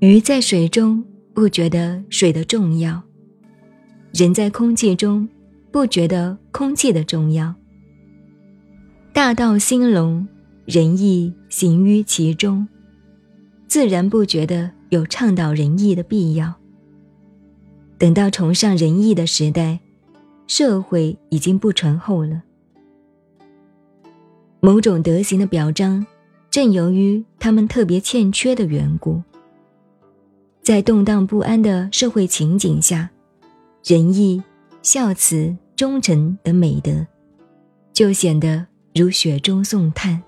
鱼在水中不觉得水的重要，人在空气中不觉得空气的重要。大道兴隆，仁义行于其中，自然不觉得有倡导仁义的必要。等到崇尚仁义的时代，社会已经不醇厚了。某种德行的表彰，正由于他们特别欠缺的缘故。在动荡不安的社会情景下，仁义、孝慈、忠诚等美德，就显得如雪中送炭。